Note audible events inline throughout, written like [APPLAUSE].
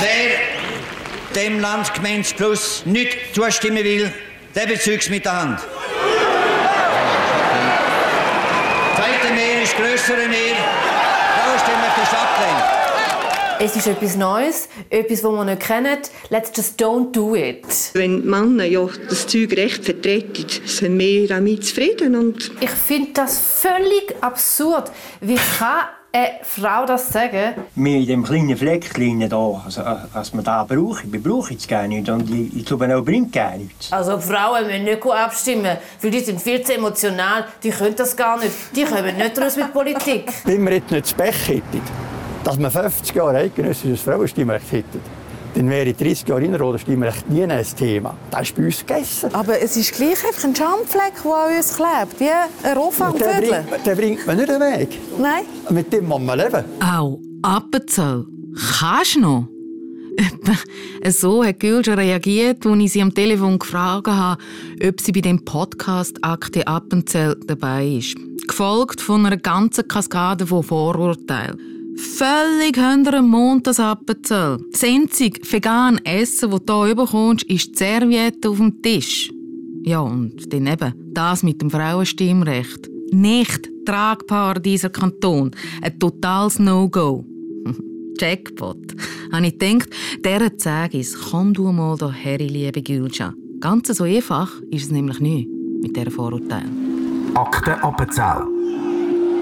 Wer dem Landsgemeins Plus nicht zustimmen will, der bezügt mit der Hand. Zweite Mehr ist größere Mehr. Da stimmen wir für abgelehnt. Es ist etwas Neues, etwas, das wir nicht kennen. Let's just don't do it. Wenn Männer ja das Zeug recht vertreten, sind wir damit zufrieden. Und ich finde das völlig absurd. Wie kann eine Frau das sagen? Wir in dem kleinen Fleckchen da, also, was man da braucht, wir brauchen es gar nicht und ich, ich glaube auch bringt gar nichts. Also Frauen müssen nicht abstimmen, weil die sind viel zu emotional, die können das gar nicht, die kommen nicht raus mit Politik. Wenn wir jetzt nicht das Pech hätten, dass man 50 Jahre eidgenössisches Frauenstimmrecht hätte, dann wäre 30 Jahre Innerrhodenstimmrecht nie ein Thema. Das ist bei uns gegessen. Aber es ist gleich einfach ein Schamfleck, der an uns klebt, wie ein Rohfangvögel. Den, den bringt man nicht weg. Nein. Mit dem muss man leben. Auch Appenzell. Kannst du noch? so hat Gülscha reagiert, als ich sie am Telefon gefragt habe, ob sie bei dem Podcast Akte Appenzell dabei ist. Gefolgt von einer ganzen Kaskade von Vorurteilen. Völlig hinter Mond das Appenzell. Das einzige vegan Essen, das du hier bekommst, ist die Serviette auf dem Tisch. Ja, und dann eben das mit dem Frauenstimmrecht. Nicht tragbar dieser Kanton. Ein totales No-Go. [LAUGHS] Jackpot. Habe ich gedacht, dieser sage ich, komm du mal hierher, liebe Gülscha. Ganz so einfach ist es nämlich nicht mit dieser Vorurteil. Akte Appenzell.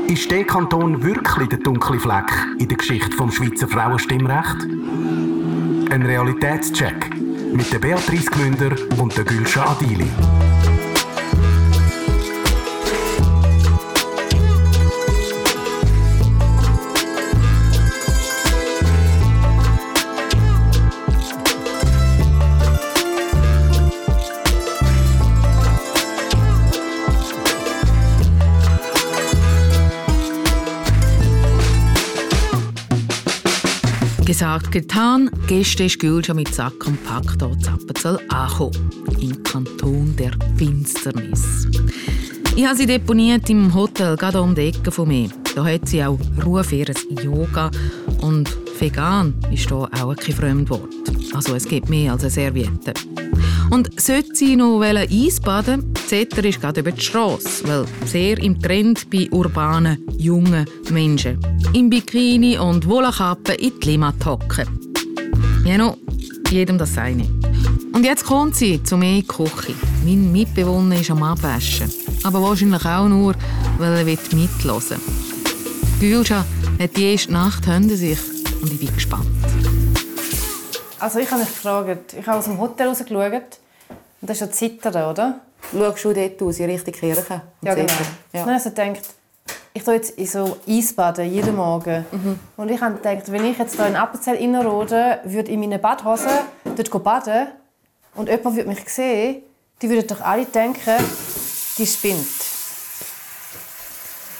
Ist der Kanton wirklich der dunkle Fleck in der Geschichte vom Schweizer Frauenstimmrecht? Ein Realitätscheck mit Beatrice Gmünder und der Gülscha Adili. Gesagt, getan. Gestern ist Gülscha mit Sack und Pack hier in Appenzell angekommen. Im Kanton der Finsternis. Ich habe sie deponiert im Hotel, gerade um die Ecke von mir. Da hat sie auch Ruhe für ihr Yoga. Und vegan ist hier auch kein Fremdwort. Also es gibt mehr als eine Serviette. Und sollte sie noch Eisbaden Zetter ist gerade über die Straße, weil sehr im Trend bei urbanen, jungen Menschen. Im Bikini und Wollkappe in die Limmat hocken. Genau, jedem das seine. Und jetzt kommt sie zu mir in die Küche. Mein Mitbewohner ist am Abwaschen. Aber wahrscheinlich auch nur, weil er mithören will. Gülscha hat die erste Nacht hinter sich und ich bin gespannt. Also ich habe mich gefragt, ich habe aus dem Hotel rausgeschaut und das ist ja Zittern, oder? Schaust du dort aus, in Richtung Kirche? Ja, genau. Ja. Dann also gedacht, ich gehe jetzt in so Eisbaden jeden Morgen. Mhm. Und ich habe gedacht, wenn ich jetzt hier in Appenzell Innerrhoden würde in meinen Badhosen dort baden und jemand würde mich sehen, die würden doch alle denken, die spinnt.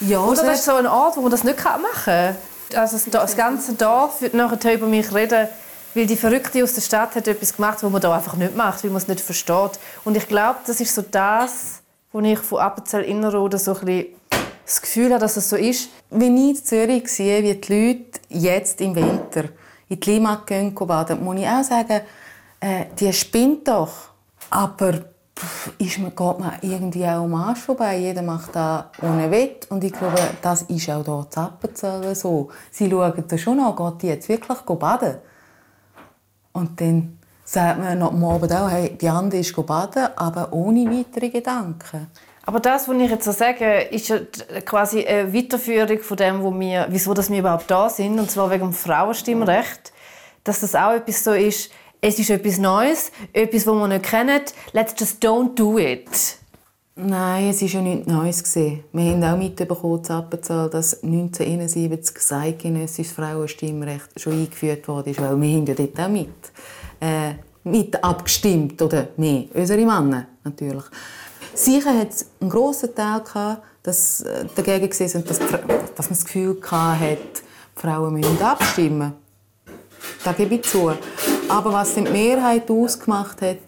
Ja, Oder das ist so ein Ort, wo man das nicht machen kann. Also das ganze Dorf wird nachher über mich reden, weil die Verrückte aus der Stadt hat etwas gemacht, was man da einfach nicht macht, weil man es nicht versteht. Und ich glaube, das ist so das, was ich von Appenzell Innerrhoden so ein das Gefühl habe, dass es so ist. Wenn ich in Zürich sehe, wie die Leute jetzt im Winter in die Limmat gehen, baden, muss ich auch sagen, äh, die spinnt doch. Aber ist man, geht man irgendwie auch am Arsch vorbei. Jeder macht das ohne Wett. Und ich glaube, das ist auch hier in Appenzell so. Sie schauen da schon an, geht die jetzt wirklich baden? Und dann sagt man am Abend auch, hey, die andere ist baden, aber ohne weitere Gedanken. Aber das, was ich jetzt so sage, ist quasi eine Weiterführung von dem, wo wir, wieso dass wir überhaupt da sind, und zwar wegen dem Frauenstimmrecht. Dass das auch etwas so ist, es ist etwas Neues, etwas, das wir nicht kennen. Let's just don't do it. Nein, es war ja nichts Neues. Wir haben auch mitbekommen, dass 1971 das eidgenössische Frauenstimmrecht schon eingeführt wurde. Weil wir haben ja dort auch mit, äh, mit abgestimmt. Oder mehr, unsere Männer natürlich. Sicher hat es einen grossen Teil gehabt, dass äh, dagegen waren, dass, dass man das Gefühl hatte, Frauen müssen abstimmen. Da gebe ich zu. Aber was die Mehrheit ausgemacht hat,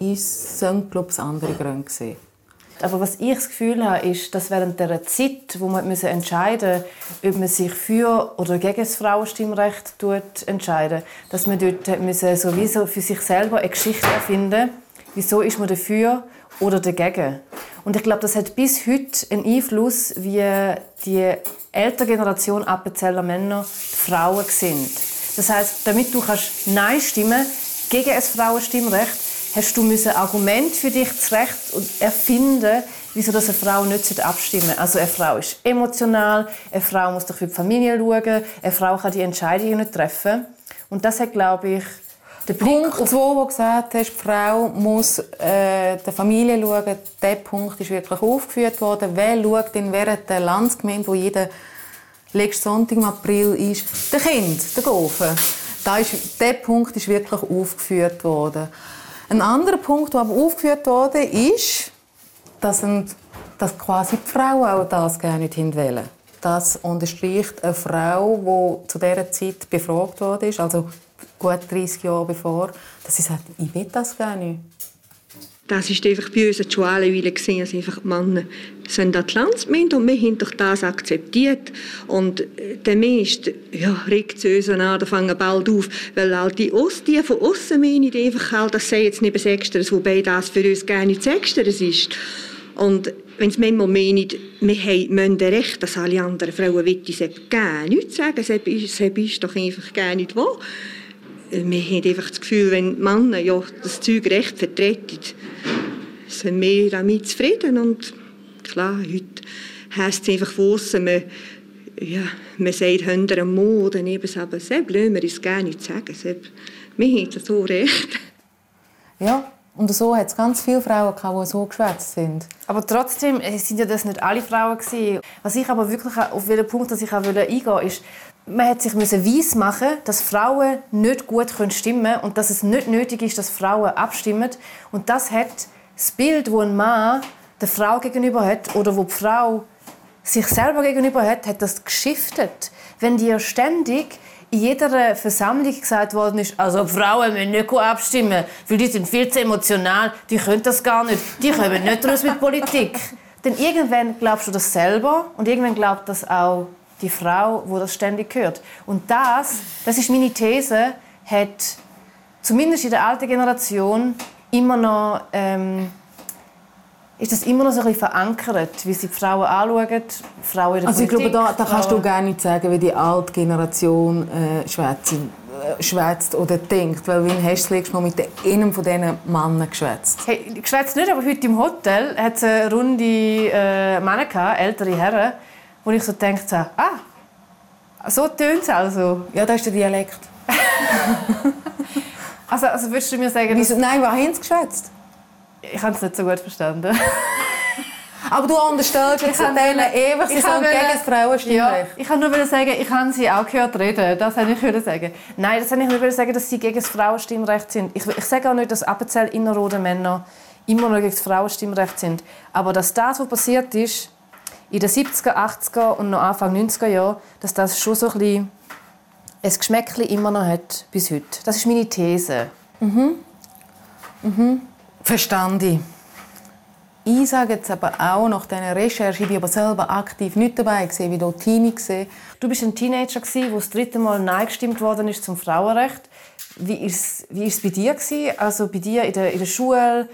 ist, sind, glaube ich, andere Gründe. Aber was ich das Gefühl habe, ist, dass während der Zeit, wo man entscheiden müssen, ob man sich für oder gegen das Frauenstimmrecht entscheidet, dass man dort müssen sowieso für sich selber eine Geschichte erfinden wieso ist man dafür oder dagegen. Und ich glaube, das hat bis heute einen Einfluss, wie die ältere Generation Appenzeller Männer Frauen sind. Das heißt, damit du kannst Nein stimmen gegen ein Frauenstimmrecht, hast du müssen Argument für dich zurecht erfinden, wieso das eine Frau nicht abstimmen sollte. Also eine Frau ist emotional, eine Frau muss doch für die Familie schauen, eine Frau kann die Entscheidungen nicht treffen. Und das hat, glaube ich, der Punkt 2, wo du gesagt hast, die Frau muss äh, der Familie schauen, dieser Punkt ist wirklich aufgeführt worden. Wer schaut denn während der Landsgemeinde, wo jeder letzten Sonntag im April ist, der Kind, der Gofen. Da ist, dieser Punkt ist wirklich aufgeführt worden. Ein anderer Punkt, der aber aufgeführt wurde, ist, dass, ein, dass quasi die Frauen auch das gerne nicht wollen. Das unterstreicht eine Frau, die zu dieser Zeit befragt wurde, also gut 30 Jahre bevor, dass sie sagt, ich will das gar nicht. Das bei uns eine Schwellenweile, dass einfach Männer sind an die Landsgemeinde und wir haben doch das akzeptiert. Und äh, der Mensch ja, regt sich an, da fangen bald auf, weil all die, Ost, die von außen meinen einfach halt, das sei jetzt nicht Sechsteres, wobei das für uns gar nicht Sechsteres ist. Und wenn sie manchmal meinen, wir haben Recht, dass alle anderen Frauen wollen, sie gar nichts sagen, sie ist doch einfach gar nicht wahr wir haben einfach das Gefühl, wenn die Männer ja das Zeug recht vertreten, sind wir damit zufrieden. Und klar, heute heisst es einfach von aussen, man, ja, man sagt hinter oder neben es aber selbst lassen wir es gerne nicht sagen. Selbst, wir haben so recht. Ja, und so hat es ganz viele Frauen gehabt, die so geschwätzt sind. Aber trotzdem sind ja das nicht alle Frauen gewesen. Was ich aber wirklich auf den Punkt, dass ich auch eingehen wollte, ist, man hat sich weiss machen, dass Frauen nicht gut stimmen können und dass es nicht nötig ist, dass Frauen abstimmen. Und das hat das Bild, das ein Mann der Frau gegenüber hat oder wo die Frau sich selber gegenüber hat, hat das geschiftet. Wenn dir ständig in jeder Versammlung gesagt worden ist, also Frauen müssen nicht abstimmen, weil die sind viel zu emotional, die können das gar nicht, die kommen nicht raus mit Politik. Denn irgendwann glaubst du das selber und irgendwann glaubt das auch die Frau, wo das ständig hört. Und das, das ist meine These, hat zumindest in der alten Generation immer noch ähm, ist das immer noch so ein bisschen verankert, wie sie die Frauen anschauen, Frauen in der Also ich Politik, glaube, da, da kannst du gar nicht sagen, wie die alte Generation äh, schwätzt, äh, schwätzt oder denkt. Weil wann hast du das Mal mit einem von diesen Männern geschwätzt? Hey, geschwätzt nicht, aber heute im Hotel hat es eine Runde äh, Männer gehabt, ältere Herren, wo ich so denke, so, ah, so tönt es also. Ja, das ist der Dialekt. [LAUGHS] also, also würdest du mir sagen... Wieso, nein, was haben sie geschwätzt? Ich habe es nicht so gut verstanden. [LAUGHS] Aber du unterstellst jetzt an denen ewig, sie sind gegen das Frauenstimmrecht. Ja, ich kann nur sagen, ich habe sie auch gehört reden. Das wollte ich sagen. Nein, das wollte ich nur sagen, dass sie gegen das Frauenstimmrecht sind. Ich, ich sage auch nicht, dass Appenzell innerrhoden Männer immer noch gegen das Frauenstimmrecht sind. Aber dass das, was passiert ist, in den 70er, 80er und noch Anfang 90er Jahren, dass das schon so ein bisschen ein Geschmäckchen immer noch hat bis heute. Das ist meine These. Mhm. Mhm. Verstanden. Ich sage jetzt aber auch nach dieser Recherche, ich war aber selber aktiv nicht dabei, gewesen, wie dort Teenie gesehen. Du bist ein Teenager, der das dritte Mal Nein gestimmt worden ist zum Frauenrecht. Wie ist wie ist es bei dir gewesen? Also bei dir in der, in der Schule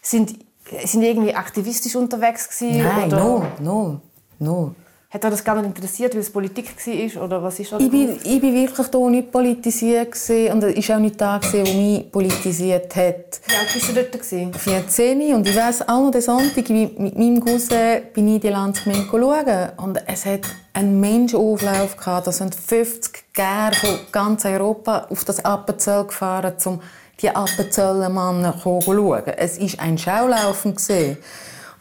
sind sind irgendwie aktivistisch unterwegs gewesen? Nein, oder? no, no, no. Hat euch das gar nicht interessiert, weil es Politik war? Oder was ist ich, bin, ich bin wirklich hier nicht politisiert und es war auch nicht da, der mich politisiert hat. Wie alt warst du dort? 14 und ich weiss auch noch den Sonntag, mit meinem Cousin bin ich die Landsgemeinde schauen und es hat einen Menschenauflauf gehabt, da sind 50 Gäre von ganz Europa auf das Appenzell gefahren, um die Appenzellermannen schauen. Es war ein Schaulaufen.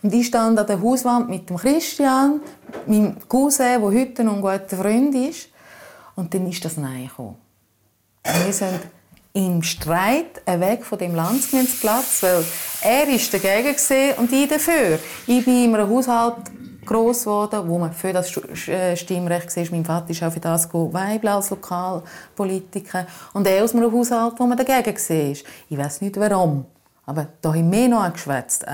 Und ich stand an der Hauswand mit dem Christian, meinem Cousin, der heute noch ein guter Freund ist. Und dann ist das Nein gekommen. wir sind im Streit weg von dem Landsgemeinsplatz, weil er ist dagegen und ich dafür. Ich bin in einem Haushalt groß geworden, wo man für das äh, Stimmrecht war. Mein Vater ist auch für das Weibel als Lokalpolitiker. Und er aus einem Haushalt, wo man dagegen war. Ich weiß nicht warum. Aber da haben wir noch geschwätzt.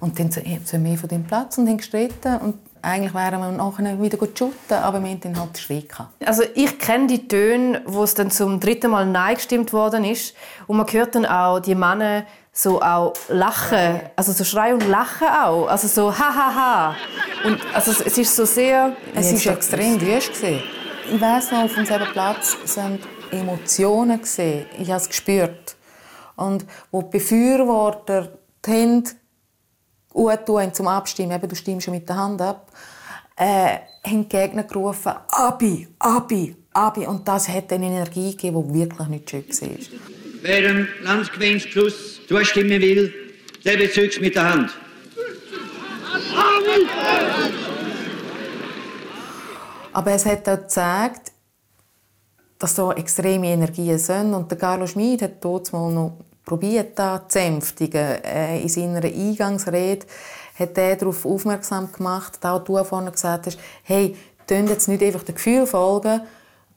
Und dann sind wir von dem Platz und haben gestritten. Und eigentlich wären wir nachher wieder shooten, aber wir hatten dann halt Schreck. Also ich kenne die Töne, wo es dann zum dritten Mal Nein gestimmt worden ist. Und man hört dann auch die Männer so auch lachen, also so schreien und lachen auch, also so ha ha ha. Und also es ist so sehr, es ist extrem wüst Ich weiß noch, auf unserem Platz sind Emotionen gesehen. Ich habe es gespürt. Und wo die Befürworter die Hände tun zum Abstimmen, eben, du stimmst schon mit der Hand ab, äh, haben die Gegner gerufen, Abi, Abi, Abi. Und das hat eine Energie gegeben, die wirklich nicht schön war. Wer dem Landesgewinnsschluss zustimmen will, der bezeugt mit der Hand. Aber es hat auch gezeigt, dass da extreme Energien sind. Und der Carlo Schmid hat dort mal noch probiert, da zu sänftigen. Äh, in seiner Eingangsrede hat er darauf aufmerksam gemacht, da du vorhin gesagt hast, hey, tun jetzt nicht einfach dem Gefühl folgen,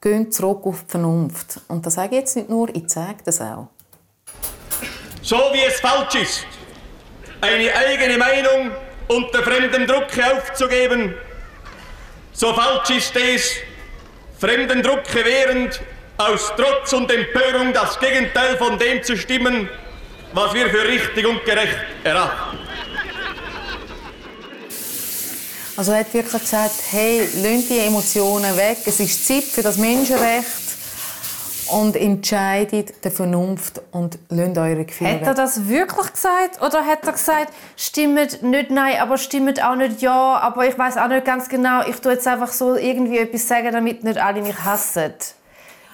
gehen zurück auf die Vernunft. Und das sage ich jetzt nicht nur, ich zeige das auch. So wie es falsch ist, eine eigene Meinung unter fremdem Druck aufzugeben, so falsch ist es, fremden Druck während aus Trotz und Empörung das Gegenteil von dem zu stimmen, was wir für richtig und gerecht erachten. Also er hat wirklich gesagt, hey, lasst die Emotionen weg, es ist Zeit für das Menschenrecht und entscheidet der Vernunft und lasst eure Gefühle Hat er das wirklich gesagt oder hat er gesagt, stimmt nicht nein, aber stimmt auch nicht ja, aber ich weiß auch nicht ganz genau, ich tue jetzt einfach so irgendwie etwas sagen, damit nicht alle mich hassen?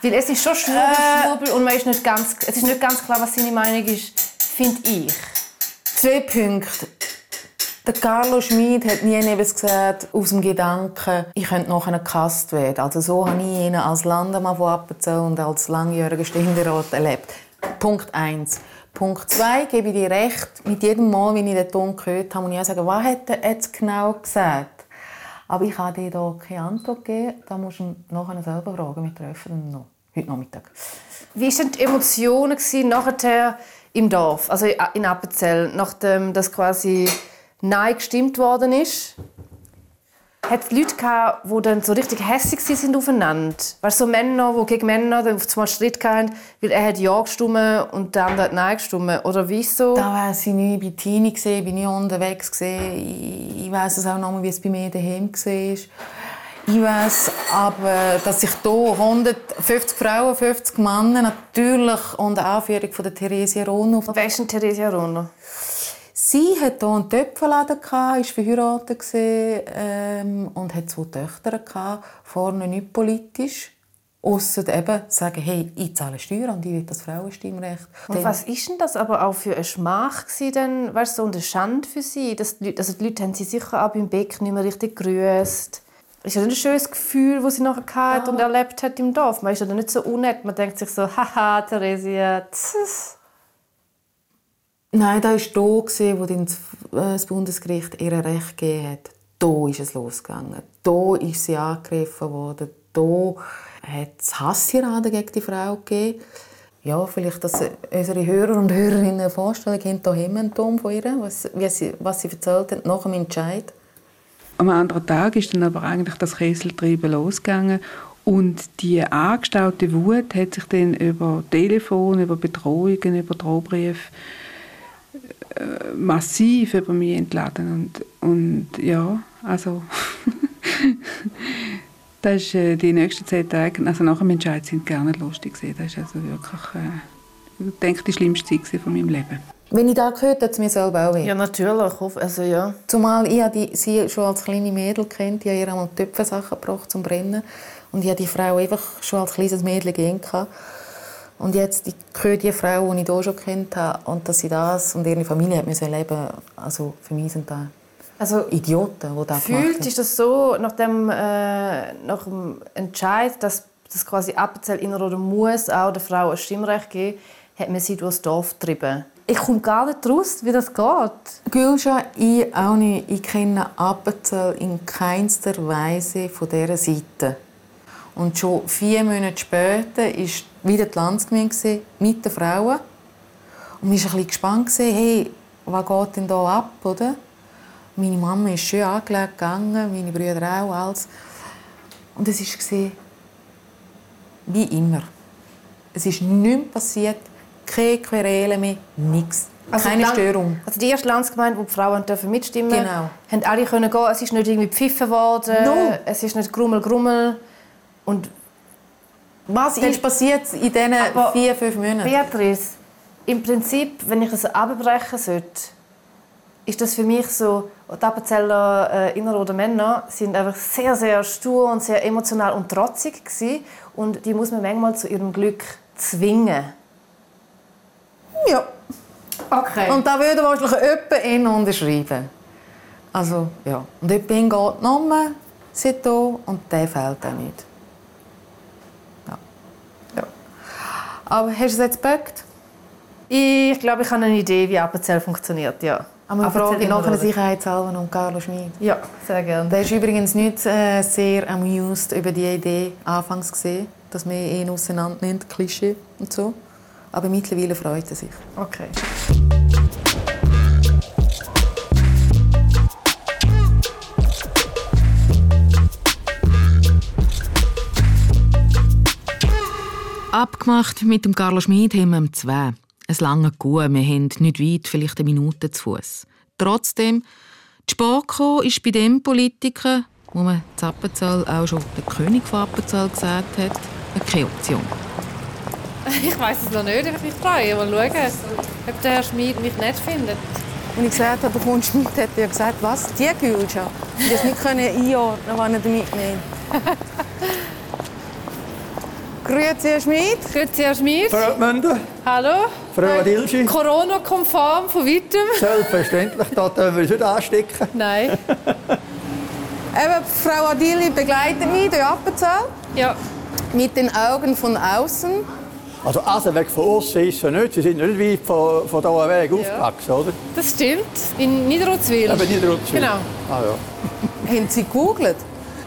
Weil es ist schon Schwurbel, äh, Schwurbel und man ist nicht ganz, es ist nicht ganz klar, was seine Meinung ist, finde ich. Zwei Punkte. Der Carlo Schmid hat nie etwas gesagt aus dem Gedanken, ich könnte nachher gehasst werden. Also so habe ich ihn als Landemann von Appenzell und als langjähriger Ständerat erlebt. Punkt 1. Punkt 2 gebe ich dir recht. Mit jedem Mal, wenn ich den Ton gehört habe, muss ich auch sagen, was hat er jetzt genau gesagt? Aber ich habe dir hier keine Antwort gegeben. Da musst du nachher selber fragen. Wir treffen ihn noch, heute Nachmittag. Wie waren die Emotionen nachher im Dorf, also in Appenzell, nachdem das quasi Nein gestimmt worden ist? Hat es Leute gehabt, die dann so richtig hässlich sind aufeinander? Weißt so Männer, die gegen Männer dann auf einmal Streit hatten, weil er hat Ja gestimmt und der andere hat Nein gestimmt? Oder wieso? Da war ich nicht bei Tini, gesehen, bin ich unterwegs. Gesehen. Ich, ich weiss es auch noch mal, wie es bei mir daheim war. Ich weiß aber, dass sich hier 150 Frauen, 50 Männer natürlich unter Anführung von der Theresia Rono... Wer ist denn Theresia Rono? Sie hatte hier einen Töpfenladen, war verheiratet ähm, und hatte zwei Töchter. Vorne nicht politisch. Ausser eben sagen, hey, ich zahle Steuern und ich will das Frauenstimmrecht. Und was war denn das aber auch für ein Schmach denn, weißt, so eine Schande für sie? Dass die Leute, also die Leute haben sie sicher auch beim Beck nicht mehr richtig gegrüßt. Ist ja ein schönes Gefühl, das sie nachher hatte ah. und erlebt hat im Dorf. Man ist ja nicht so unnett. Man denkt sich so, [LAUGHS] haha, Theresia, tss. Nein, da war da, wo äh, das Bundesgericht ihr Recht gegeben hat. Da ist es losgegangen. Da ist sie angegriffen worden. Da hat es Hassiraden gegen die Frau gegeben. Ja, vielleicht, dass unsere Hörer und Hörerinnen eine Vorstellung haben, da haben von ihr, was, sie, was sie erzählt hat, nach dem Entscheid. Am anderen Tag ist dann aber eigentlich das Kesseltreiben losgegangen und die angestaute Wut hat sich dann über Telefon, über Betreuungen, über Drohbriefe äh, massiv über mich entladen. Und, und ja, also [LAUGHS] das ist äh, die nächsten zehn Tage, also nach dem Entscheid sind gar nicht lustig gewesen. Das ist also wirklich, äh, ich denke, die schlimmste Zeit von meinem Leben. Wenn ich das gehört hat es mir selber auch weh. Ja, natürlich. Also, ja. Zumal ich die, sie schon als kleine Mädel kennt. Ich habe ihr einmal Töpfensachen gebracht zum Brennen. Und ich habe die Frau einfach schon als kleines Mädchen gehen und jetzt die, die Frau, die ich hier schon kennt habe, und dass sie das und ihre Familie hat müssen leben also für mich sind das also, Idioten, die das Fühlt ist das so, nach dem, äh, nach dem Entscheid, dass das quasi Appenzell inner oder muss auch der Frau ein Stimmrecht geben, hat man sie durchs Dorf getrieben? Ich komme gar nicht raus, wie das geht. Gülscha, ich auch nicht. Ich kenne Appenzell in keinster Weise von dieser Seite. Und schon vier Monate später war wieder die Landsgemeinde mit den Frauen. Und ich war ein bisschen gespannt, hey, was geht denn da ab, oder? Meine Mama ist schön angelegt gegangen, meine Brüder auch, alles. Und es war wie immer. Es ist nichts passiert, keine Querelen mehr, nichts. Keine dann- Störung. Also die erste Landsgemeinde, wo die Frauen dürfen mitstimmen Genau. haben alle können gehen. Es ist nicht irgendwie gepfiffen worden. No. Es ist nicht grummel, grummel. Und Was ist passiert in diesen vier, fünf Monaten? Beatrice, im Prinzip, wenn ich das abbrechen sollte, ist das für mich so, die Appenzeller äh, Innerrhoder Männer sind einfach sehr, sehr stur und sehr emotional und trotzig gewesen. und die muss man manchmal zu ihrem Glück zwingen. Ja. Okay. Und da würde wahrscheinlich jemand ihn unterschreiben. Also, ja. Und jemand geht nochmal, sieht hier, und der fehlt auch nicht. Ja. ja. Aber hast du es jetzt geböckt? Ich glaube, ich habe eine Idee, wie Appenzell funktioniert, ja. Aber eine Appenzell Frage nach einer Innerrhoden. Sicherheitshalber und Carlo Schmid. Ja, sehr gerne. Der ist übrigens nicht äh, sehr amused über die Idee anfangs gesehen, dass man ihn auseinander nimmt, Klischee und so. Aber mittlerweile freut er sich. Okay. Abgemacht mit dem Carlo Schmid haben wir um zwei. Es lange gut, wir haben nicht weit, vielleicht eine Minute zu Fuß. Trotzdem, die Spoko ist bei dem Politiker, wo man in Appenzell auch schon der König von Appenzell gesagt hat, keine Option. [LAUGHS] Ich weiß es noch nicht, ich mich freue. Mal schauen, ob der Herr Schmid mich nicht findet. Als ich gesagt habe, du kommst mit, hat er gesagt, was? Die Gülscha? Ich das nicht können einordnen, was er damit meint. [LAUGHS] Grüezi, Herr Schmid. Grüezi, Herr Schmid. Frau Münder, Hallo. Frau Adilschi. Corona-konform von weitem? Selbstverständlich, da dürfen wir uns nicht anstecken. Nein. [LAUGHS] Eben, Frau Adili begleitet mich durch Appenzell. Ja. Mit den Augen von außen. Also, also weg von außen ist es nicht. Sie sind nicht weit von, von hier weg aufgewachsen, oder? Das stimmt. In Niederrotzwil. Eben Niederrutzwil. Genau. Ah, ja. Haben Sie gegoogelt?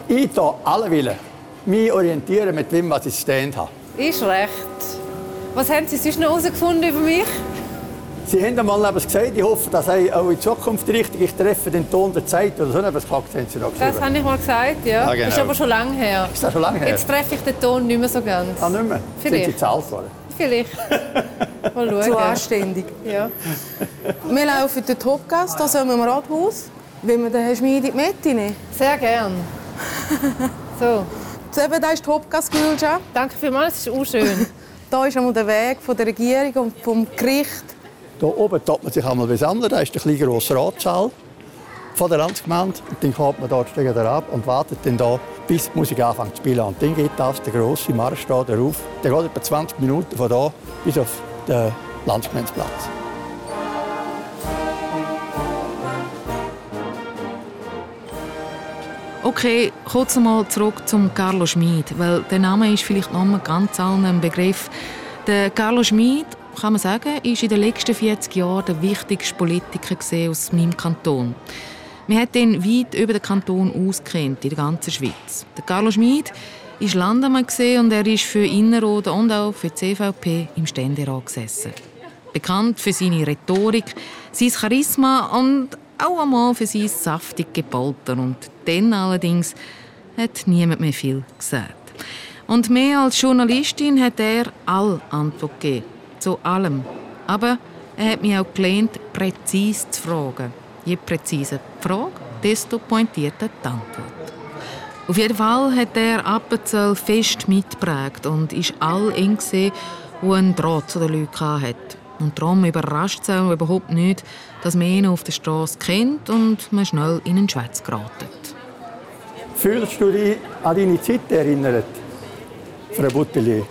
Ich da alle Willen mich orientieren mit dem, was ich stand habe. Ist recht. Was haben Sie sonst noch herausgefunden über mich? Sie haben einmal etwas gesagt, ich hoffe, dass ich auch in Zukunft richtig ich treffe den Ton der Zeit oder so etwas gesagt, haben Sie noch Das habe ich mal gesagt, ja. Ah, genau. Ist aber schon lange her. Ist das schon lange her? Jetzt treffe ich den Ton nicht mehr so ganz. Ah, nicht mehr? Vielleicht. Sind Sie zu alt worden? Vielleicht. [LAUGHS] Mal schauen. Zu anständig. Ja. Wir laufen die Hauptgasse, da sind wir im Rathaus. Wenn wir den Herrn Schmid in die Mitte nehmen. Sehr gern. [LAUGHS] So. So, eben, da ist die Hauptgasse, Gülscha. Danke vielmals, es ist auch schön. [LAUGHS] Da ist einmal der Weg von der Regierung und vom Gericht. Hier oben tut man sich einmal besammeln. Da ist der kleine grosse Ratssaal von der Landsgemeinde. Und dann kommt man dort steigen da ab und wartet dann da, bis die Musik anfängt zu spielen. Und dann geht das, der grosse Marsch da rauf. Der geht etwa 20 Minuten von da bis auf den Landsgemeindeplatz. Okay, kurz mal zurück zum Carlo Schmid, weil der Name ist vielleicht noch mal ganz allen ein Begriff. Der Carlo Schmid, kann man sagen, ist in den letzten 40 Jahren der wichtigste Politiker aus meinem Kanton. Wir hat ihn weit über den Kanton auskennt in der ganzen Schweiz. Der Carlo Schmid ist Landemann und er ist für Innerrhoden und auch für die CVP im Ständerat gesessen. Bekannt für seine Rhetorik, sein Charisma und auch einmal für sein saftige Gepolter. Und dann allerdings hat niemand mehr viel gesagt. Und mehr als Journalistin hat er all Antwort gegeben. Zu allem. Aber er hat mich auch gelernt, präzise zu fragen. Je präziser die Frage, desto pointierter die Antwort. Auf jeden Fall hat er Appenzell fest mitgeprägt und ist all eng gesehen, wo ein Draht zu den Leuten hatte. Und darum überrascht es auch überhaupt nicht, dass man ihn auf der Straße kennt und man schnell in einen Schwätz geraten. Fühlst du dich an deine Zeit erinnert, Frau Butteli?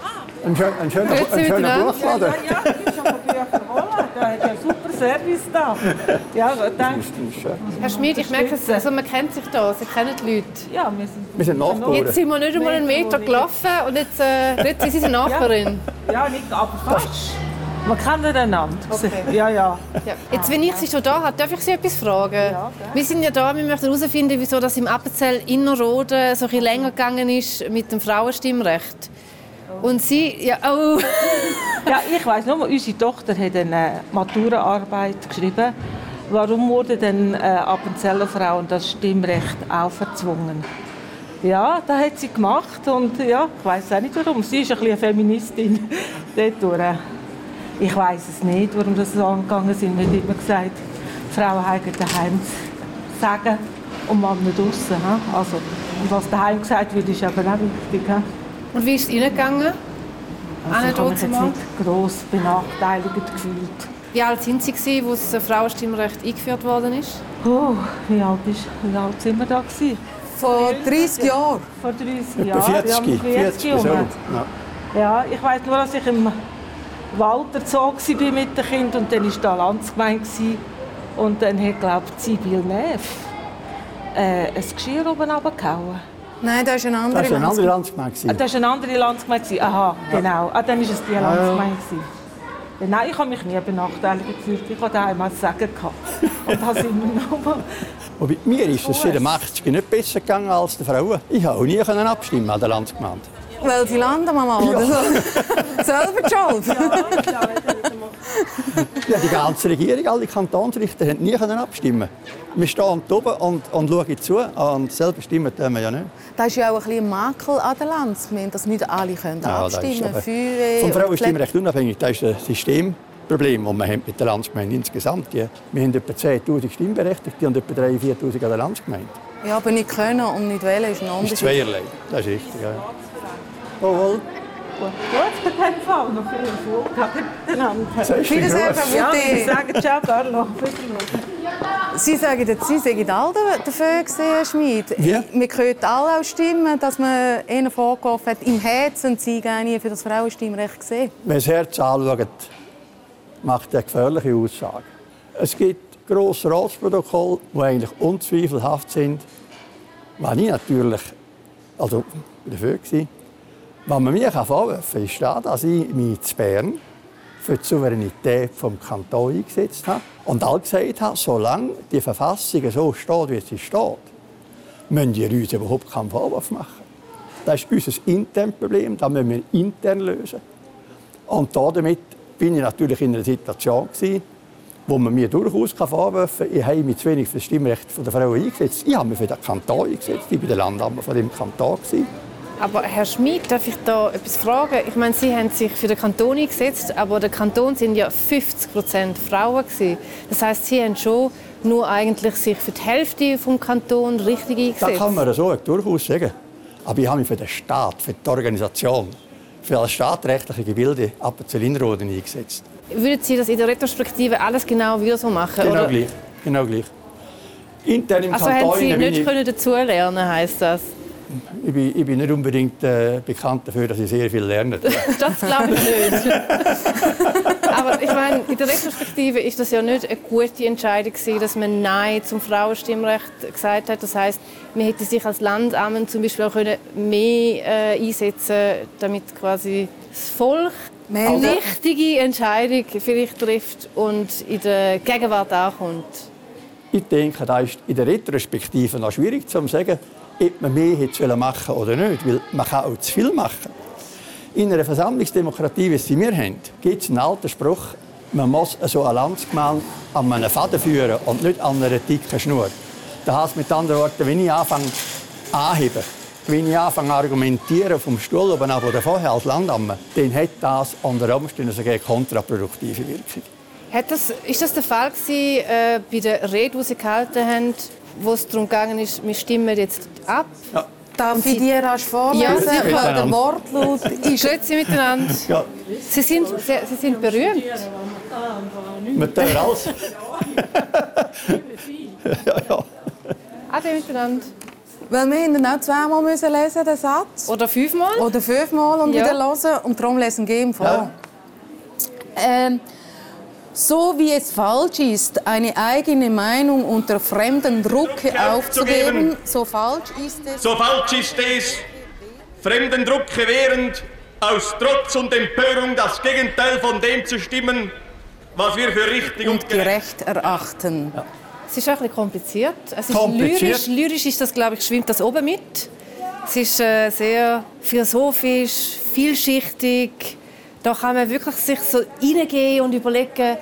Ein, schön, ein schöner, ein schöner. Buchladen. Ja, ja, ich schon von Bücher holen. Da hat ja super Service da. Ja, danke. Herr Schmid, ich merke es, also man kennt sich da, Sie kennen die Leute. Ja, wir sind, Wir sind Nachbarn. Jetzt sind wir nicht einmal einen Meter gelaufen und jetzt, äh, jetzt sind Sie [LAUGHS] Nachbarin. ja, nicht, aber fast. Man kennt einander. Ja, ja. Ja. Jetzt, wenn ich Sie schon da habe, darf ich Sie etwas fragen? wir sind ja da, wir möchten herausfinden, wieso das im Appenzell Innerrhoden so ein länger gegangen ist mit dem Frauenstimmrecht. Und Sie, ja, oh. [LAUGHS] Ja, ich weiss nur, unsere Tochter hat eine Maturaarbeit geschrieben warum wurde denn äh, Appenzeller Frauen das Stimmrecht auferzwungen? Ja, das hat sie gemacht und ja, ich weiß auch nicht warum. Sie ist ein bisschen eine Feministin [LAUGHS] dort. Ich weiß es nicht, warum das so angegangen sind. Wir haben immer gesagt, Frauen haben daheim zu sagen und Männer draußen. Also, was daheim gesagt wird, ist aber auch wichtig. he? Und wie ist es Ihnen gegangen? Also ich habe nicht mich jetzt nicht gross benachteiligt gefühlt. Wie alt sind Sie, gewesen, wo das Frauenstimmrecht eingeführt worden ist? Oh, wie alt, ist, wie alt sind wir da gewesen? Vor 30 Jahren. Vor 30 Etwa Jahren. 40, ja, 40 so. rum. Ja. Ja, ich weiß nur, dass ich im Walter Zoo war mit dem Kind und dann war da Landsgemeinde und dann hat, glaube ich, Sibyl Neff äh, ein Geschirr oben runtergehauen. Nein, das ist eine andere Das war eine andere Landsgemeinde. Ah, das war eine andere Landsgemeinde. Aha, genau. Ah, dann war es die ja. Landsgemeinde. Ja, Nein, ich habe mich nie benachteiligt gefühlt. Ich hatte daheim ein Sagen. gehabt. Und das immer noch. Wobei, [LAUGHS] mir ist es in den 80 nicht besser gegangen als den Frauen. Ich habe auch nie können abstimmen an der Landsgemeinde. Weil die Landmama oder so. Selber schuld. Ja, die ganze Regierung, alle Kantonsrichter, haben nie können abstimmen. Wir stehen hier oben und, und schauen zu. Und selber stimmen tun wir ja nicht. Das ist ja auch ein bisschen ein Makel an der Landsgemeinde, dass nicht alle können Ja, ist abstimmen können. Vom Frauenstimmrecht unabhängig, das ist ein Systemproblem, das wir haben mit der Landsgemeinde insgesamt. Wir haben etwa 10'000 Stimmberechtigte und etwa 3'000, 4'000 an der Landsgemeinde. Ja, aber nicht können und nicht wählen ist ein Das ist zweierlei, das ist richtig. Ja. Jawohl. Gut, in dem Fall noch viel Erfolg miteinander. Gross? Frau Ja, wir sagen ciao, Carlo. Sie sagen jetzt, Sie sagen alle dafür gesehen, Herr Schmid. Ja. Wir können alle auch stimmen, dass man ihnen vorgeworfen hat, im Herzen sie gar nie für das Frauenstimmrecht gesehen. Wenn das Herz anschaut, macht er gefährliche Aussagen. Es gibt grosse Ratsprotokolle, die eigentlich unzweifelhaft sind. Was ich natürlich also dafür war. Was man mir vorwerfen kann, ist, das, dass ich mich zu Bern für die Souveränität des Kantons eingesetzt habe und all gesagt habe, solange die Verfassung so steht, wie sie steht, müssen die uns überhaupt keinen Vorwurf machen. Das ist unser internes Problem, das müssen wir intern lösen. Und damit bin ich natürlich in einer Situation gewesen, wo man mir durchaus vorwerfen kann, ich habe mich zu wenig für das Stimmrecht der Frauen eingesetzt. Ich habe mich für den Kanton eingesetzt, ich war der Landammer von dem Kanton. Gewesen. Aber Herr Schmid, darf ich da etwas fragen? Ich meine, Sie haben sich für den Kanton eingesetzt, aber der Kanton sind ja 50 Prozent Frauen gewesen. Das heißt, Sie haben schon nur eigentlich sich für die Hälfte vom Kanton richtig eingesetzt. Das kann man so durchaus sagen. Aber ich habe mich für den Staat, für die Organisation, für das staatrechtliche Gebilde Appenzell-Innerrhoden eingesetzt. Würden Sie das in der Retrospektive alles genau wieder so machen? Genau oder? gleich. Genau gleich. Intern im Also Kanton haben Sie nicht ich, können dazulernen, heißt das? Ich, bin, ich bin nicht unbedingt äh, bekannt dafür, dass ich sehr viel lerne. [LAUGHS] Das glaube ich nicht. [LAUGHS] Aber ich meine, in der Retrospektive ist das ja nicht eine gute Entscheidung gewesen, dass man Nein zum Frauenstimmrecht gesagt hat. Das heißt, man hätte sich als Landamt zum Beispiel auch können mehr äh, einsetzen, damit quasi das Volk Männer. die richtige Entscheidung vielleicht trifft und in der Gegenwart ankommt. Ich denke, das ist in der Retrospektive noch schwierig zu sagen, ob man mehr hätte machen oder nicht, weil man kann auch zu viel machen. In einer Versammlungsdemokratie, wie sie wir haben, gibt es einen alten Spruch, man muss so eine Landsgemeinde an einem Faden führen und nicht an einer dicken Schnur. Das heißt mit anderen Worten, wenn ich anfange anheben, wenn ich anfange argumentieren vom Stuhl oben ab oder vorher als Landamme, dann hat das unter Umständen eine kontraproduktive Wirkung. Das, ist das der Fall gewesen, äh, bei der Rede, die Sie gehalten haben, wo es darum gegangen ist, wir stimmen jetzt ab? Ja. Darf ich dir rasch vorlesen? Ja, der Wortlaut ist... Grüezi miteinander. Ja, Sie sind, Sie, Sie sind berühmt. wir tun alles. [LAUGHS] ja, ja. Ade miteinander. Weil wir ihn auch zweimal müssen lesen, den Satz. Oder fünfmal? Oder fünfmal und Ja. wieder hören. Und darum lesen wir ihm vor. Ja. Ähm, so wie es falsch ist, eine eigene Meinung unter fremden Druck aufzugeben, so falsch ist es. So falsch ist es, fremden Druck gewährend, aus Trotz und Empörung das Gegenteil von dem zu stimmen, was wir für richtig und, und gerecht erachten. Es ist auch ein bisschen kompliziert. Es ist Kompliziert. lyrisch. Lyrisch ist das, glaube ich, schwimmt das oben mit. Es ist äh, sehr philosophisch, vielschichtig. Da kann man wirklich sich so reingehen und überlegen,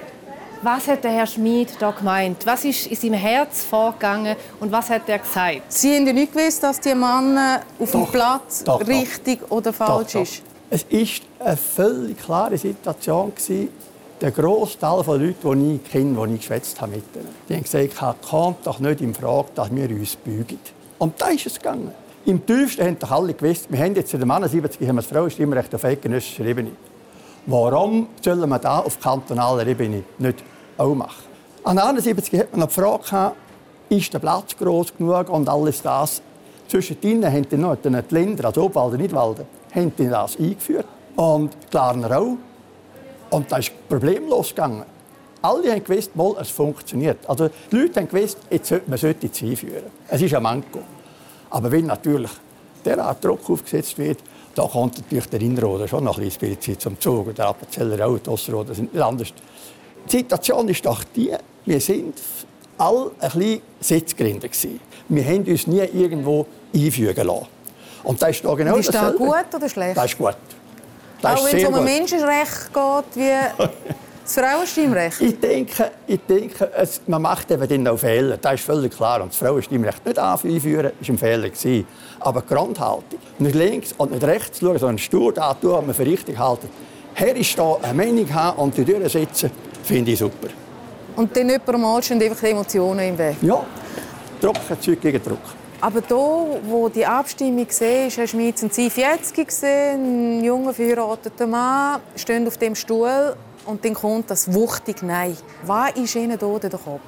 Was hat der Herr Schmid da gemeint? Was ist in seinem Herz vorgegangen und was hat er gesagt? Sie haben ja nicht gewusst, dass die Mann auf dem Doch, Platz doch, doch. richtig oder falsch Doch, doch. ist. Es war eine völlig klare Situation. gewesen. Der Großteil der Leute, die ich kenne, die ich geschwätzt habe mit ihnen, die haben gesagt, kommt doch nicht in Frage, dass wir uns bügen. Und da ist es gegangen. Im tiefsten haben doch alle gewusst, wir haben jetzt in der Mann 70 haben wir das Frauenstimmrecht auf eidgenössischer Ebene. Warum sollen wir das auf kantonaler Ebene nicht auch machen? An der 71 hat man noch die Frage ist der Platz groß genug und alles das. Zwischen ihnen haben die noch die Länder, also Obwalden, Nidwalden, haben die das eingeführt. Und Glarner auch. Und das ist problemlos gegangen. Alle haben gewusst, mal, es funktioniert. Also die Leute haben gewusst, jetzt sollte, man es einführen. Es ist ein Manko. Aber wenn natürlich derart Druck aufgesetzt wird, da kommt natürlich der Innerrhoden schon noch ein bisschen zum Zug. Und der Appenzeller auch, die Ausserrhoden sind nicht anders. Die Situation ist doch die, wir sind alle ein bisschen Sitzgrinde gewesen. Wir haben uns nie irgendwo einfügen lassen. Und das ist da genau ist das gut oder schlecht? Das ist gut. Das Auch wenn es um ein. Menschenrecht geht, wie [LAUGHS] das Frauenstimmrecht. Ich denke, ich denke es, man macht eben dann auch Fehler. Das ist völlig klar. Und das Frauenstimmrecht nicht einführen, war ein Fehler. Gewesen. Aber die Grundhaltung, nicht links und nicht rechts schauen, sondern stur da tun, was man für richtig halten. Her ist da eine Meinung haben und die durchsetzen, finde ich super. Und dann jemand mal stehen einfach die Emotionen im Weg. Ja, Druck erzeugt gegen Druck. Aber da, wo die Abstimmung war, hast du mit einem Ziefjetzki gesehen, ein junger verheirateter Mann, steht auf dem Stuhl und dann kommt das wuchtig Nein. Was ist Ihnen da den Kopf?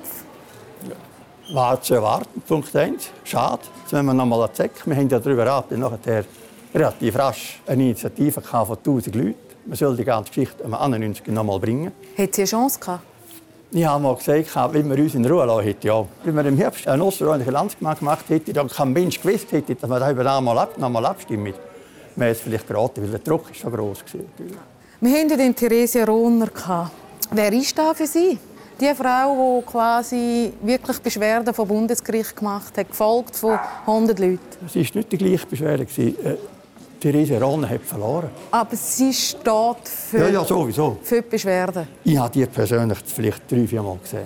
War zu erwarten, Punkt 1. Schade. Jetzt wenn wir noch mal Zeck. Wir haben ja darüber ab, nachher relativ rasch eine Initiative von 1000 Leuten. Man soll die ganze Geschichte am 91 noch mal bringen. Hat sie eine Chance gehabt? Ich habe mal gesagt, wenn wir uns in Ruhe lassen hätten, ja. Wenn wir im Herbst eine außerordentliche Landsgemeinde gemacht hätten, dann kein Mensch gewusst hätte, dass wir da über einmal ab, noch mal abstimmen. Wäre es vielleicht geraten, weil der Druck ist so groß war. Wir hatten ja den Theresia Rohner. Wer ist da für Sie? Die Frau, die quasi wirklich Beschwerden vom Bundesgericht gemacht hat, gefolgt von 100 Leuten. Es war nicht die gleiche Beschwerde. Äh, Therese Ronne hat verloren. Aber sie steht für, Ja, ja, sowieso. für die Beschwerden. Ich habe die persönlich vielleicht drei, vier Mal gesehen.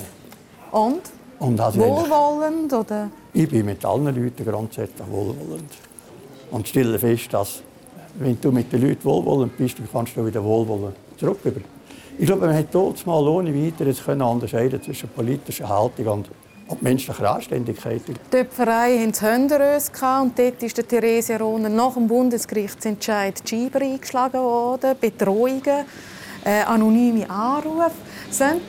Und? Und also Wohlwollend? Oder? Ich bin mit allen Leuten grundsätzlich wohlwollend. Und stelle fest, dass, wenn du mit den Leuten wohlwollend bist, dann kannst du wieder wohlwollend zurück. Ich glaube, man dort mal ohne weiteres unterscheiden zwischen politischer Haltung und, menschlicher Anständigkeit. Die Pfarrei hatten Händerös und dort ist der Theresia Rohner nach dem Bundesgerichtsentscheid die Scheibe eingeschlagen worden, Bedrohungen, äh, anonyme Anrufe. Sind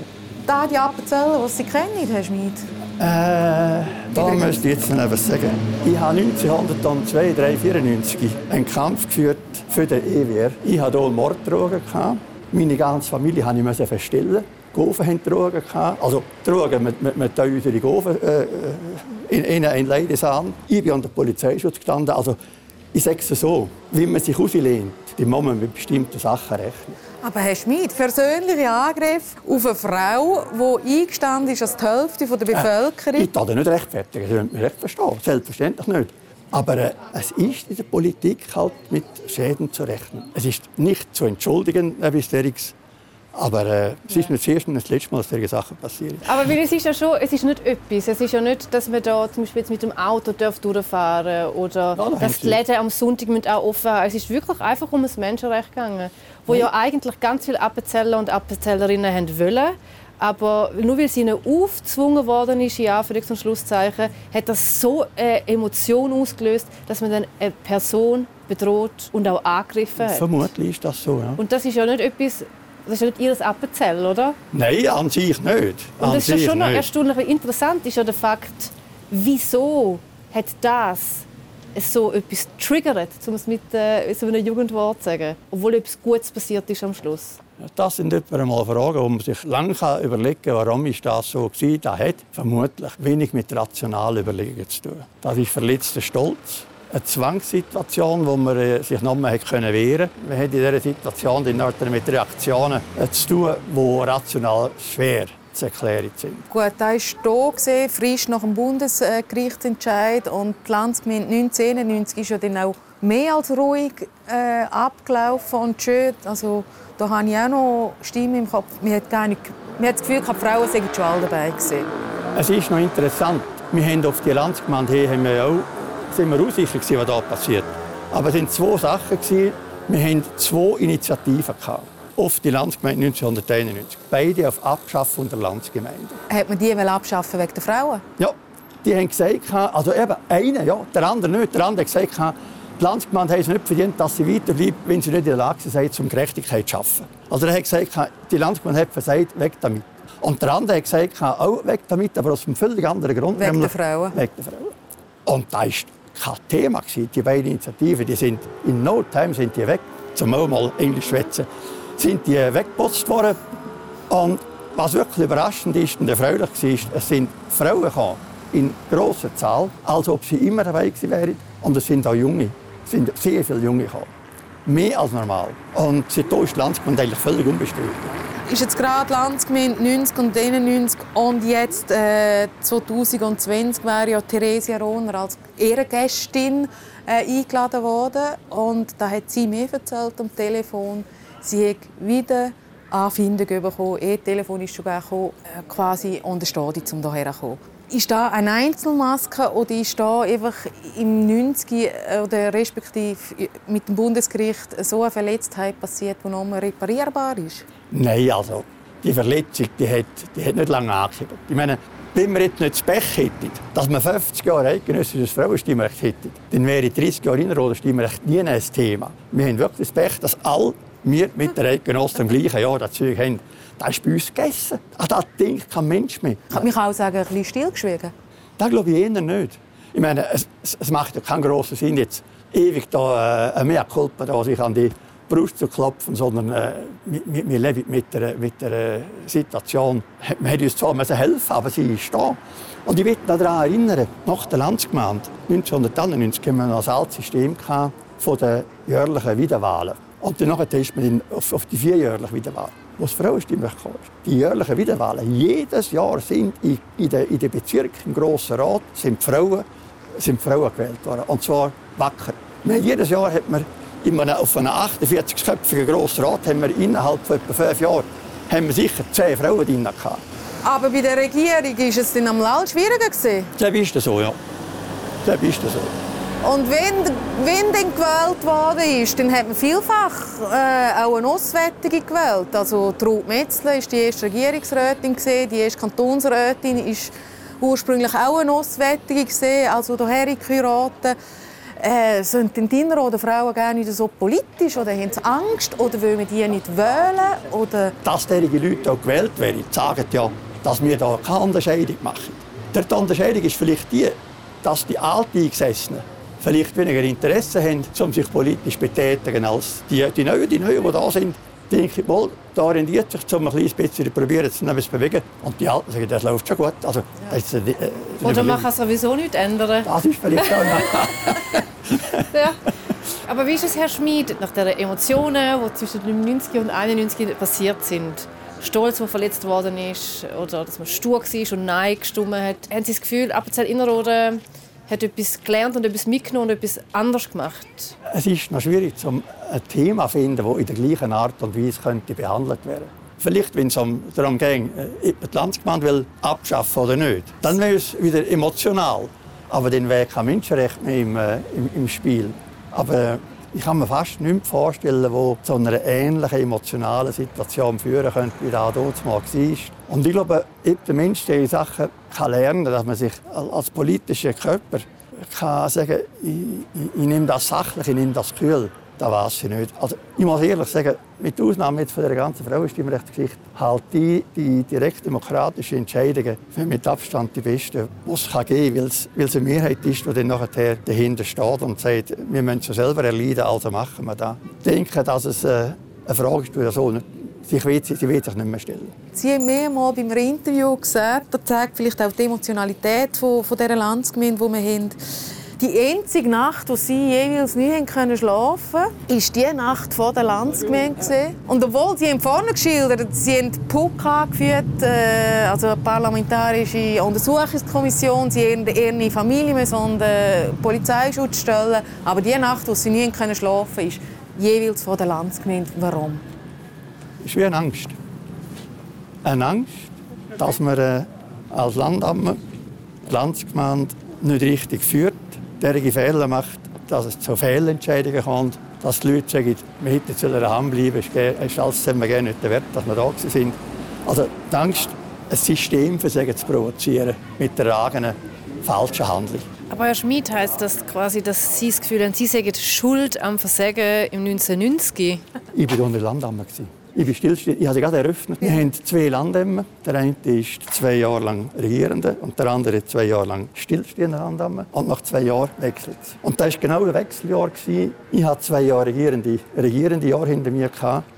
da die Appenzeller, die Sie kennen, Herr Schmid? Äh, da müsste ich jetzt noch etwas sagen. Ich habe 1902, 3, 94 einen Kampf geführt für den EWR. Ich hatte hier Morddrogen. Meine ganze Familie musste ich verstellen. Die Gofen hatten Drogen. Also Drogen, wir tun unsere Gofen äh, in, in einen Leidensahn. Ich bin unter Polizeischutz gestanden. Also, ich sage es so, wenn man sich rauslehnt, dann muss man mit bestimmten Sachen rechnen. Aber Herr Schmid, persönliche Angriff auf eine Frau, die eingestanden ist als die Hälfte der Bevölkerung. Äh, ich kann das nicht rechtfertigen, das müssen recht verstehen. Selbstverständlich nicht. Aber äh, es ist in der Politik halt mit Schäden zu rechnen. Es ist nicht zu entschuldigen, etwas dergleichen. Aber äh, es ist nicht das erste und das letzte Mal, dass solche Sachen passieren. Aber weil es ist ja schon, es ist nicht etwas. Es ist ja nicht, dass man da zum Beispiel jetzt mit dem Auto darf durchfahren oder da haben dass die Läden am Sonntag auch offen haben. Es ist wirklich einfach um ein Menschenrecht gegangen, wo ja eigentlich ganz viele Appenzeller und Appenzellerinnen haben wollen. Aber nur weil sie ihnen aufgezwungen worden ist, in Anführungs- und Schlusszeichen, hat das so eine Emotion ausgelöst, dass man dann eine Person bedroht und auch angegriffen hat. Vermutlich ist das so. Ja. Und das ist ja nicht etwas, das ist ja nicht ihr Appenzell, oder? Nein, an sich nicht. Und An das ist ja schon noch erstaunlich. Interessant ist ja der Fakt, wieso hat das es so etwas triggert, um es mit äh, so einem Jugendwort zu sagen, obwohl etwas Gutes passiert ist am Schluss. Das sind etwa Fragen, wo man sich lange überlegen kann, warum ist das so war. Das hat vermutlich wenig mit rationalen Überlegungen zu tun. Das ist verletzter Stolz. Eine Zwangssituation, wo man äh, sich noch mehr wehren konnte. Wir haben in dieser Situation mit Reaktionen äh, zu tun, die rational schwer zu erklären sind. Gut, da war hier, frisch nach dem Bundesgerichtsentscheid. Und die Landsgemeinde 1991 ist ja dann auch mehr als ruhig äh, abgelaufen und schön. Also Da habe ich auch noch Stimme im Kopf. Man hat, gar nicht, man hat das Gefühl, die Frauen seien schon alle dabei gewesen. Es ist noch interessant. Wir haben auf die Landsgemeinde hier haben wir auch, sind wir gewesen, was da passiert. Aber es waren zwei Sachen. Wir hatten zwei Initiativen. Gehabt. Auf die Landsgemeinde 1991. Beide auf Abschaffung der Landsgemeinde. Hat man die abschaffen wegen der Frauen? Ja, die haben gesagt, also eben einer, ja, der andere nicht. Der andere hat gesagt, die Landsgemeinde haben es nicht verdient, dass sie weiterbleibt, wenn sie nicht in der Lage sind, um Gerechtigkeit zu schaffen. Also er hat gesagt, die Landsgemeinde hat versagt, weg damit. Und der andere hat gesagt, auch weg damit, aber aus einem völlig anderen Grund. Wegen der Frauen. Wegen der Frauen. Und da war kein Thema. Die beiden Initiativen, die sind in no time sind die weg, zum auch mal Englisch schwätzen, sind die weggeputzt worden. Und was wirklich überraschend ist und erfreulich war, es sind Frauen gekommen, in grosser Zahl, als ob sie immer dabei gewesen wären. Und es sind auch Junge. Es sind sehr viele Junge gekommen. Mehr als normal. Und seitdem ist die Landsgemeinde eigentlich völlig unbestritten. Ist jetzt gerade Landsgemeinde 90 und 91 und jetzt äh, 2020 wäre ja Theresia Rohner als Ehrengästin äh, eingeladen worden. Und da hat sie mir erzählt am Telefon, sie hat wieder Anfindungen bekommen. Ihr Telefon ist schon gekommen, äh, quasi der steht, um hierher zu kommen. Ist da eine Einzelmaske oder ist da einfach im 90 oder respektive mit dem Bundesgericht so eine Verletztheit passiert, die noch mal reparierbar ist? Nein, also die Verletzung die hat, die hat nicht lange angeschrieben. Ich meine, wenn wir jetzt nicht das Pech hätten, dass wir 50 Jahre eidgenössisches Frauenstimmrecht hätten, dann wäre 30 Jahre Innerrhoden-Stimmrecht nie ein Thema. Wir haben wirklich das Pech, dass alle wir mit der Eidgenossen im gleichen Jahr das Zeug haben. Das ist bei uns gegessen. An das denkt kein Mensch mehr. Kann mich auch sagen, ein bisschen stillgeschwiegen? Das glaube ich eher nicht. Ich meine, es, es macht ja keinen grossen Sinn, jetzt ewig da, äh, mehr Culpa da, sich an die Brust zu klopfen, sondern äh, wir, wir, leben mit der, mit der äh, Situation. Wir hätten uns zwar müssen helfen aber sie ist da. Und ich möchte daran erinnern, nach der Landsgemeinde 1991 hatten wir noch ein altes System von den jährlichen Wiederwahlen. Und dann ist man auf, auf die vierjährliche Wiederwahl wo das Frauenstimmrecht kam. Die jährlichen Wiederwahlen. Jedes Jahr sind in, in den in de Bezirken im Grossen Rat sind Frauen, sind Frauen gewählt worden. Und zwar wacker. Wir, jedes Jahr hat man in einem, auf einem 48-köpfigen Grossen Rat haben wir innerhalb von etwa fünf Jahren haben wir sicher zehn Frauen drin gehabt. Aber bei der Regierung war es dann am Lall schwieriger? Das ist so, ja. Das ist so. Und wenn, wenn dann gewählt worden ist, dann hat man vielfach äh, auch eine Auswärtige gewählt. Also Ruth Metzler war die erste Regierungsrätin, die erste Kantonsrätin war ursprünglich auch eine Auswärtige, also daher geheiratet. Äh, sind denn die oder Frauen gerne nicht so politisch oder haben sie Angst oder wollen wir die nicht wählen? Oder? Dass diese Leute auch gewählt werden, sagen ja, dass wir da keine Unterscheidung machen. Die Unterscheidung ist vielleicht die, dass die Alteingesessenen vielleicht weniger Interesse haben, um sich politisch zu betätigen, als die, die Neuen, die Neuen, die da sind. denke ich, wohl, da orientiert sich, um ein bisschen probieren, zu bewegen. Und die Alten sagen, das läuft schon gut. Also, ja. ist, äh, Oder man kann sowieso nichts ändern. Das ist vielleicht auch [LAUGHS] ja. Aber wie ist es, Herr Schmid, nach den Emotionen, die zwischen 90 und 91 passiert sind? Stolz, der verletzt worden ist, oder dass man stur war und Nein gestimmt hat. Haben Sie das Gefühl, ab und zu innerorten hat etwas gelernt und etwas mitgenommen und etwas anders gemacht? Es ist noch schwierig, um ein Thema zu finden, das in der gleichen Art und Weise könnte behandelt werden Vielleicht, wenn es darum ging, äh, ob die Landsgemeinde will abschaffen oder nicht, dann wäre es wieder emotional. Aber dann wäre kein Menschenrecht mehr im, äh, im, im Spiel. Aber ich kann mir fast nichts vorstellen, wo zu einer ähnlichen emotionalen Situation führen könnte, wie das damals war. Und ich glaube, der Mensch diese Sachen kann lernen, dass man sich als politischer Körper kann sagen ich, ich, nehme das sachlich, ich nehme das kühl. Das weiß ich nicht. Also, ich muss ehrlich sagen, mit Ausnahme jetzt von der ganzen Frauenstimmrechtsgeschichte, halte die, die direktdemokratischen Entscheidungen für mit Abstand die besten, die es geben kann, weil es eine Mehrheit ist, die dann nachher dahinter steht und sagt, wir müssen es selber erleiden, also machen wir das. Ich denke, dass es äh, eine Frage ist, die so nicht Sie will, sie will sich nicht mehr stellen. Sie haben mehrmals beim Interview gesagt, das zeigt vielleicht auch die Emotionalität von, von dieser Landsgemeinde, die wir haben, die einzige Nacht, wo sie jeweils nicht können schlafen konnten, war die Nacht vor der Landsgemeinde. Und obwohl sie vorne geschildert sie haben PUC angeführt, äh, also eine parlamentarische Untersuchungskommission, sie haben ihre Familie unter Polizeischutz stellen. Aber die Nacht, wo sie nicht können schlafen konnten, ist jeweils vor der Landsgemeinde. Warum? Ist wie eine Angst. Eine Angst, dass man äh, als Landamme die Landsgemeinde nicht richtig führt, derige Fehler macht, dass es zu Fehlentscheidungen kommt, dass die Leute sagen, wir hätten zu Hand bleiben, es ist alles wir gerne nicht wert, dass wir da sind. Also die Angst, ein System sagen, zu provozieren mit der eigenen falschen Handlung. Aber Herr Schmid heißt das quasi, dass Sie das Gefühl haben, Sie sagen Schuld am Versagen im 1990? Ich war unter Landammer. Ich bin stillstehend. Ich habe sie gerade eröffnet. Wir haben zwei Landämmer. Der eine ist zwei Jahre lang Regierende und der andere zwei Jahre lang stillstehender Landämmer. Und nach zwei Jahren wechselt es. Und das war genau ein Wechseljahr. Ich hatte zwei Jahre regierende, regierende Jahre hinter mir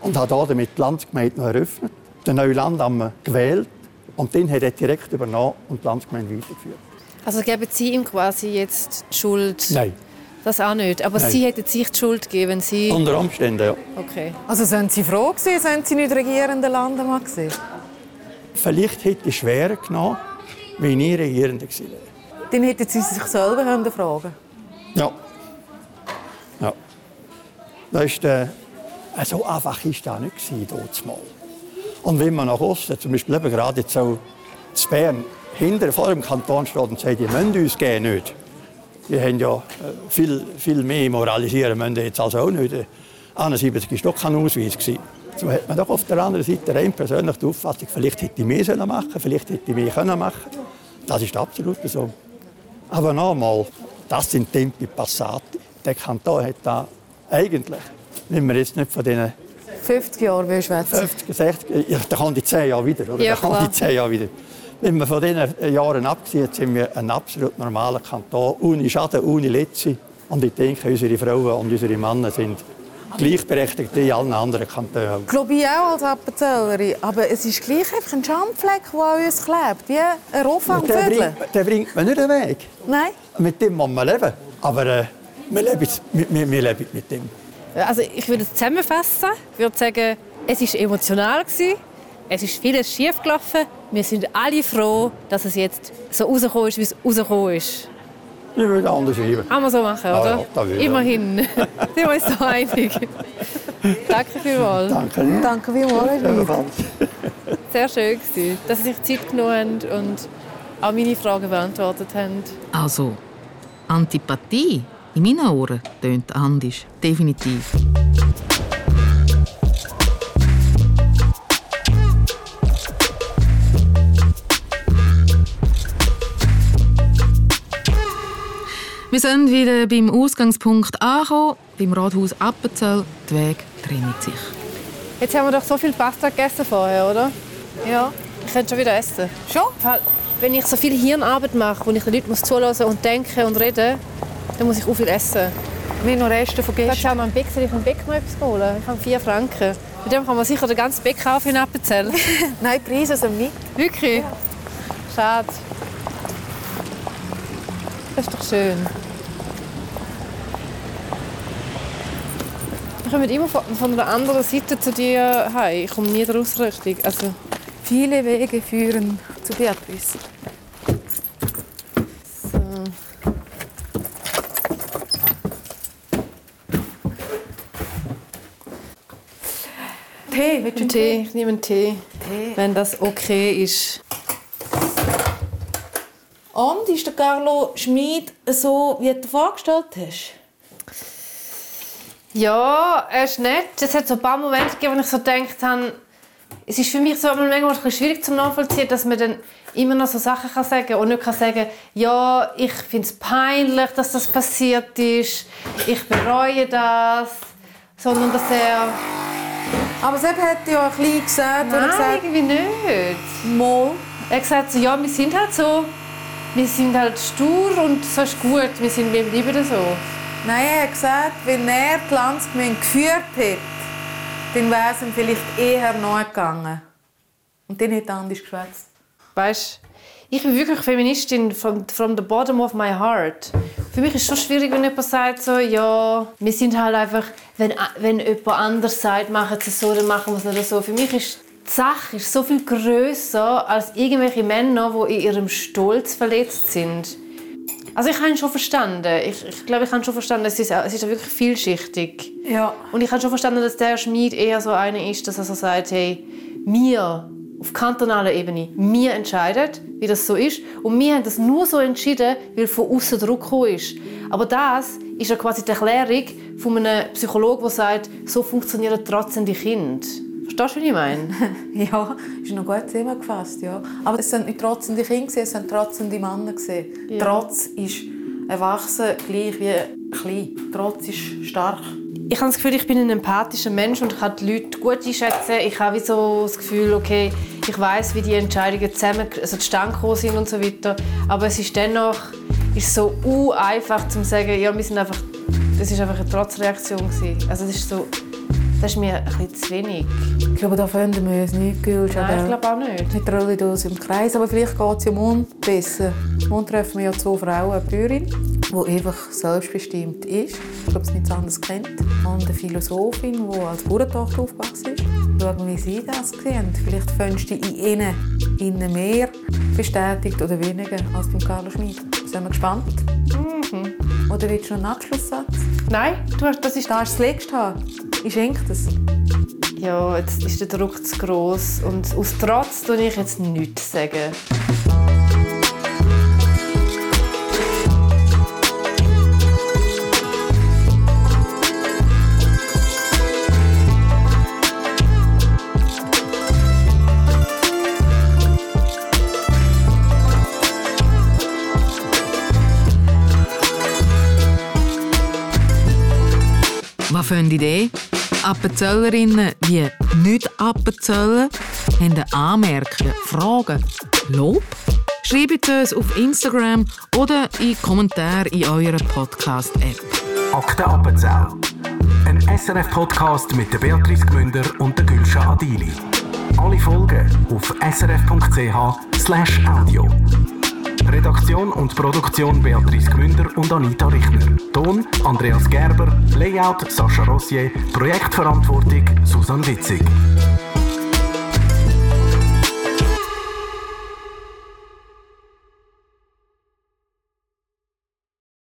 und habe damit die Landsgemeinde noch eröffnet, den neuen Landammer gewählt und den hat er direkt übernommen und die Landsgemeinde weitergeführt. Also geben Sie ihm quasi jetzt die Schuld? Nein. Das auch nicht. Aber Nein. Sie hätten sich die Schuld gegeben, Sie... Unter Umständen, ja. Okay. Also sind Sie froh gewesen, sind Sie nicht regierender Landemann gewesen? Vielleicht hätte ich schwerer genommen, wenn ich Regierender gewesen wäre. Dann hätten Sie sich selber können fragen Ja. Ja. Das ist, äh, so einfach war das nicht mal. Und wenn man nach Osten, zum Beispiel eben gerade jetzt so zu Bern, hinter vor dem Kanton steht und sagt, die müssen uns gehen nicht. Die haben ja äh, viel, viel mehr moralisieren müssen jetzt also auch nicht. 71 war doch kein Ausweis. Gewesen. So hat man doch auf der anderen Seite rein persönlich die Auffassung, vielleicht hätte ich mehr sollen machen vielleicht hätte ich mehr können machen Das ist absolut so. Aber nochmal, das sind Tempi Passati. Der Kanton hat da eigentlich, wenn wir jetzt nicht von diesen 50 Jahre schwätzen. 50, 60, ja, da kommen die 10 Jahre wieder. Oder? Ja, da klar. die 10 Jahre wieder. Wenn wir von diesen Jahren absehen, sind wir ein absolut normaler Kanton, ohne Schaden, ohne Letzte. Und ich denke, unsere Frauen und unsere Männer sind gleichberechtigt in allen anderen Kantonen. Glaube ich auch als Appenzellerin. Aber es ist gleich einfach ein Schandfleck, der an uns klebt. Wie ein der, Viertel. bringt, der bringt man nicht weg. Nein. Mit dem muss man leben. Aber äh, wir, leben, wir, wir leben mit dem. Also ich würde es zusammenfassen. Ich würde sagen, es war emotional. Gewesen. Es ist vieles schiefgelaufen. Wir sind alle froh, dass es jetzt so rausgekommen ist, wie es rausgekommen ist. Ich würde anders schreiben. Kann man so machen, Ja, oder? ja, ich. Immerhin. [LAUGHS] Sind wir uns so einig. Danke vielmals. Danke. Danke vielmals. Sehr schön gewesen, dass Sie sich Zeit genommen haben und auch meine Fragen beantwortet haben. Also, Antipathie in meinen Ohren tönt anders. Definitiv. Wir sind wieder beim Ausgangspunkt angekommen, beim Rathaus Appenzell. Die Wege trennen sich. Jetzt haben wir doch so viel Pasta gegessen vorher, oder? Ja. Ich könnte schon wieder essen. Schon? Wenn ich so viel Hirnarbeit mache, wo ich den Leuten muss zuhören und denken und reden, dann muss ich auch viel essen. Wir haben noch Reste von gestern. schauen wir am Bäck, soll ich am Bäck noch etwas holen? Ich habe 4 Franken. Mit dem kann man sicher den ganzen Bäck kaufen in Appenzell. [LAUGHS] Nein, die Preise sind mit. Wirklich? Schade. Das ist doch schön. Wir kommen immer von, von der anderen Seite zu dir heim. Ich komme nie daraus richtig. Also, Viele Wege führen zu Beatrice. so. Tee, willst du einen Tee, ich nehme einen Tee. Tee. Wenn das okay ist. Und ist der Carlo Schmid so, wie du dir vorgestellt hast? Ja, er ist nett. Es hat so ein paar Momente gegeben, wo ich so gedacht habe, es ist für mich so manchmal ein bisschen schwierig zu nachvollziehen, dass man dann immer noch so Sachen kann sagen und nicht kann sagen, ja, ich finde es peinlich, dass das passiert ist, ich bereue das, sondern dass er... Aber Sepp hat ja ein bisschen gesagt, Nein, gesagt irgendwie nicht. Mal. Er hat gesagt, so, ja, wir sind halt so, wir sind halt stur und so ist gut, wir, sind, wir bleiben so. Nein, er hat gesagt, wenn er die Landsgemeinde geführt hätte, dann wäre es ihm vielleicht eher nachgegangen. Und dann hätte er anders geschwätzt. Weißt, ich bin wirklich Feministin from, from the bottom of my heart. Für mich ist es schon schwierig, wenn jemand sagt, so, ja, wir sind halt einfach, wenn, wenn jemand anders sagt, machen sie es so, dann machen wir es nicht so. Für mich ist die Sache ist so viel größer als irgendwelche Männer, die in ihrem Stolz verletzt sind. Also ich habe ihn schon verstanden. Ich, ich glaube, ich habe schon verstanden, es ist, es ist wirklich vielschichtig. Ja. Und ich habe schon verstanden, dass der Schmied eher so einer ist, dass er so sagt, hey, wir auf kantonaler Ebene, wir entscheiden, wie das so ist. Und wir haben das nur so entschieden, weil von außen Druck gekommen ist. Aber das ist ja quasi die Erklärung von einem Psychologen, der sagt, so funktionieren trotzdem die Kinder. Verstehst du, was ich meine? [LAUGHS] ja, ist noch gut zusammengefasst, ja. Aber es sind nicht trotzende Kinder, es sind trotzende Männer. Ja. Trotz ist erwachsen gleich wie klein. Trotz ist stark. Ich habe das Gefühl, ich bin ein empathischer Mensch und kann die Leute gut einschätzen. Ich habe so das Gefühl, okay, ich weiß, wie die Entscheidungen zusammen, also zustande gekommen sind und so weiter. Aber es ist dennoch ist so einfach zu sagen, ja, wir sind einfach, das ist einfach eine Trotzreaktion gewesen. Also das ist so, das ist mir ein bisschen zu wenig. Ich glaube, da finden wir uns nicht gültig. Nein, ich glaube auch nicht. Nicht rollen uns im Kreis, aber vielleicht geht es ja Mund besser. Mund treffen wir ja zwei Frauen, eine Bäuerin, die einfach selbstbestimmt ist. Ich glaube, sie nichts anderes kennt. Und eine Philosophin, die als Bauerntochter aufgewachsen ist. Schauen, wie sie das sehen. Vielleicht findest du in ihnen, ihnen mehr bestätigt oder weniger als beim Carlo Schmid. Sind wir gespannt? Mhm. Oder willst du noch einen Abschlusssatz? Nein, du hast, das ist... Da hast du das letzte. Ich schenke das. Ja, jetzt ist der Druck zu gross und aus Trotz tue ich jetzt nichts sagen. Was für eine Idee? Appenzellerinnen wie nicht Appenzellen haben Anmerkungen, Fragen, Lob? Schreibt uns auf Instagram oder in Kommentare in eurer Podcast-App. Akte Appenzell. Ein SRF-Podcast mit Beatrice Gmünder und Gülscha Adili. Alle Folgen auf srf.ch audio. Redaktion und Produktion Beatrice Gmünder und Anita Richner. Ton Andreas Gerber, Layout Sascha Rossier, Projektverantwortung Susanne Witzig.